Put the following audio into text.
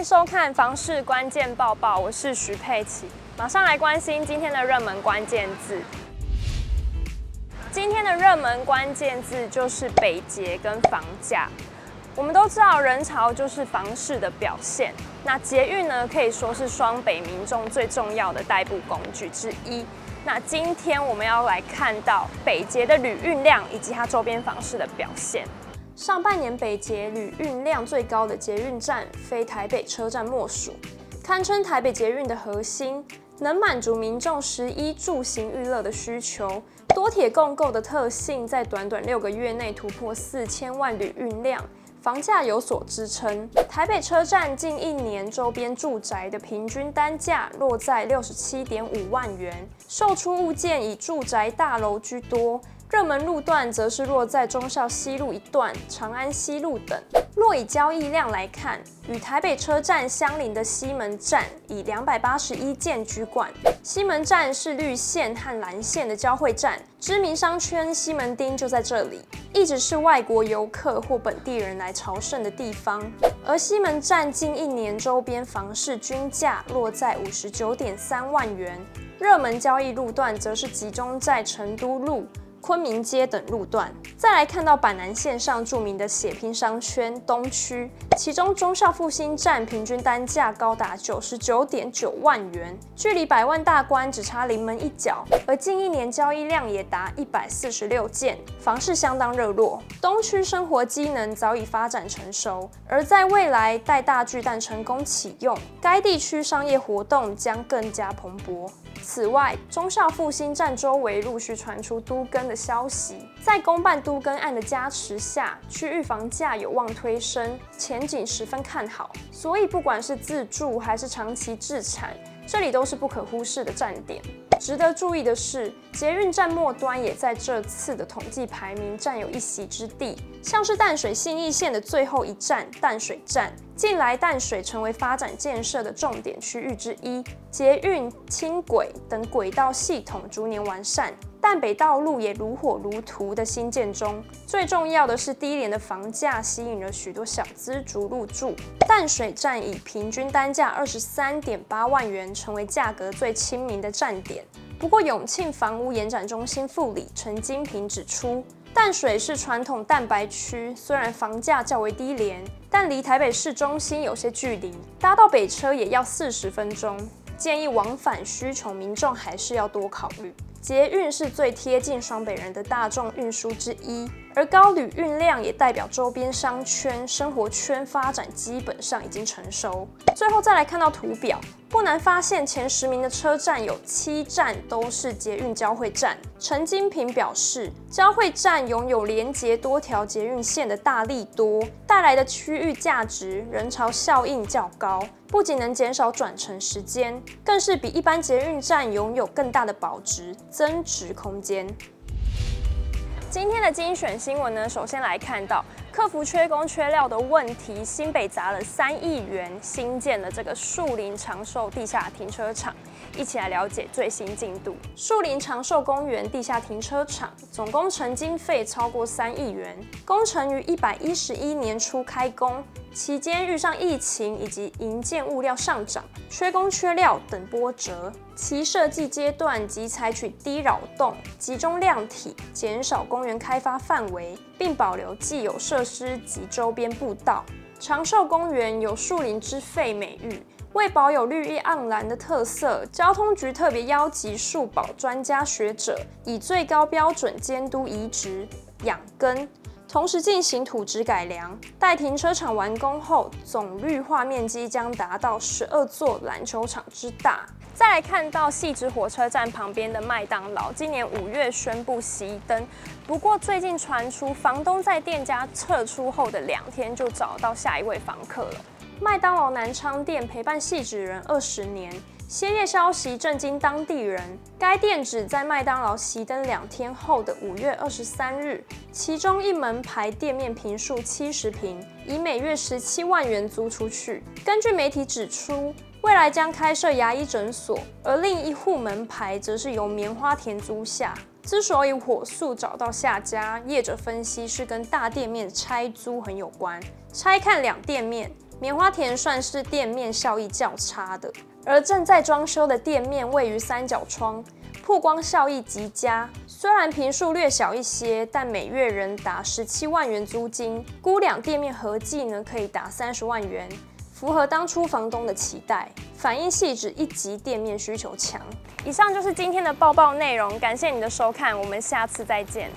迎收看房市关键报报，我是徐佩琪，马上来关心今天的热门关键字。今天的热门关键字就是北捷跟房价。我们都知道人潮就是房市的表现，那捷运呢，可以说是双北民众最重要的代步工具之一。那今天我们要来看到北捷的旅运量以及它周边房市的表现。上半年北捷旅运量最高的捷运站，非台北车站莫属，堪称台北捷运的核心，能满足民众食衣住行娱乐的需求。多铁共构的特性，在短短六个月内突破四千万旅运量，房价有所支撑。台北车站近一年周边住宅的平均单价落在六十七点五万元，售出物件以住宅大楼居多。热门路段则是落在忠孝西路一段、长安西路等。若以交易量来看，与台北车站相邻的西门站以两百八十一件居冠。西门站是绿线和蓝线的交汇站，知名商圈西门町就在这里，一直是外国游客或本地人来朝圣的地方。而西门站近一年周边房市均价落在五十九点三万元。热门交易路段则是集中在成都路。昆明街等路段，再来看到板南线上著名的血拼商圈东区，其中忠孝复兴站平均单价高达九十九点九万元，距离百万大关只差临门一脚。而近一年交易量也达一百四十六件，房市相当热络。东区生活机能早已发展成熟，而在未来待大巨蛋成功启用，该地区商业活动将更加蓬勃。此外，忠孝复兴站周围陆续传出都更的消息，在公办都更案的加持下，区域房价有望推升，前景十分看好。所以，不管是自住还是长期置产，这里都是不可忽视的站点。值得注意的是，捷运站末端也在这次的统计排名占有一席之地。像是淡水信义线的最后一站淡水站，近来淡水成为发展建设的重点区域之一，捷运、轻轨等轨道系统逐年完善。淡北道路也如火如荼的兴建中，最重要的是低廉的房价吸引了许多小资族入住。淡水站以平均单价二十三点八万元，成为价格最亲民的站点。不过，永庆房屋延展中心副理陈金平指出，淡水是传统蛋白区，虽然房价较为低廉，但离台北市中心有些距离，搭到北车也要四十分钟。建议往返需求民众还是要多考虑。捷运是最贴近双北人的大众运输之一，而高旅运量也代表周边商圈、生活圈发展基本上已经成熟。最后再来看到图表，不难发现前十名的车站有七站都是捷运交汇站。陈金平表示，交汇站拥有连接多条捷运线的大利多，带来的区域价值、人潮效应较高。不仅能减少转乘时间，更是比一般捷运站拥有更大的保值增值空间。今天的精选新闻呢，首先来看到克服缺工缺料的问题，新北砸了三亿元新建了这个树林长寿地下停车场。一起来了解最新进度。树林长寿公园地下停车场总工程经费超过三亿元，工程于一百一十一年初开工，期间遇上疫情以及营建物料上涨，缺工缺料等波折。其设计阶段即采取低扰动、集中量体，减少公园开发范围，并保留既有设施及周边步道。长寿公园有树林之肺美誉。为保有绿意盎然的特色，交通局特别邀集树保专家学者，以最高标准监督移植养根，同时进行土质改良。待停车场完工后，总绿化面积将达到十二座篮球场之大。再来看到汐止火车站旁边的麦当劳，今年五月宣布熄灯，不过最近传出房东在店家撤出后的两天就找到下一位房客了。麦当劳南昌店陪伴汐止人二十年，歇业消息震惊当地人。该店只在麦当劳熄灯两天后的五月二十三日，其中一门牌店面坪数七十坪，以每月十七万元租出去。根据媒体指出，未来将开设牙医诊所，而另一户门牌则是由棉花田租下。之所以火速找到下家，业者分析是跟大店面拆租很有关。拆看两店面。棉花田算是店面效益较差的，而正在装修的店面位于三角窗，曝光效益极佳。虽然坪数略小一些，但每月仍达十七万元租金，估两店面合计呢可以达三十万元，符合当初房东的期待，反映细致一级店面需求强。以上就是今天的报报内容，感谢你的收看，我们下次再见。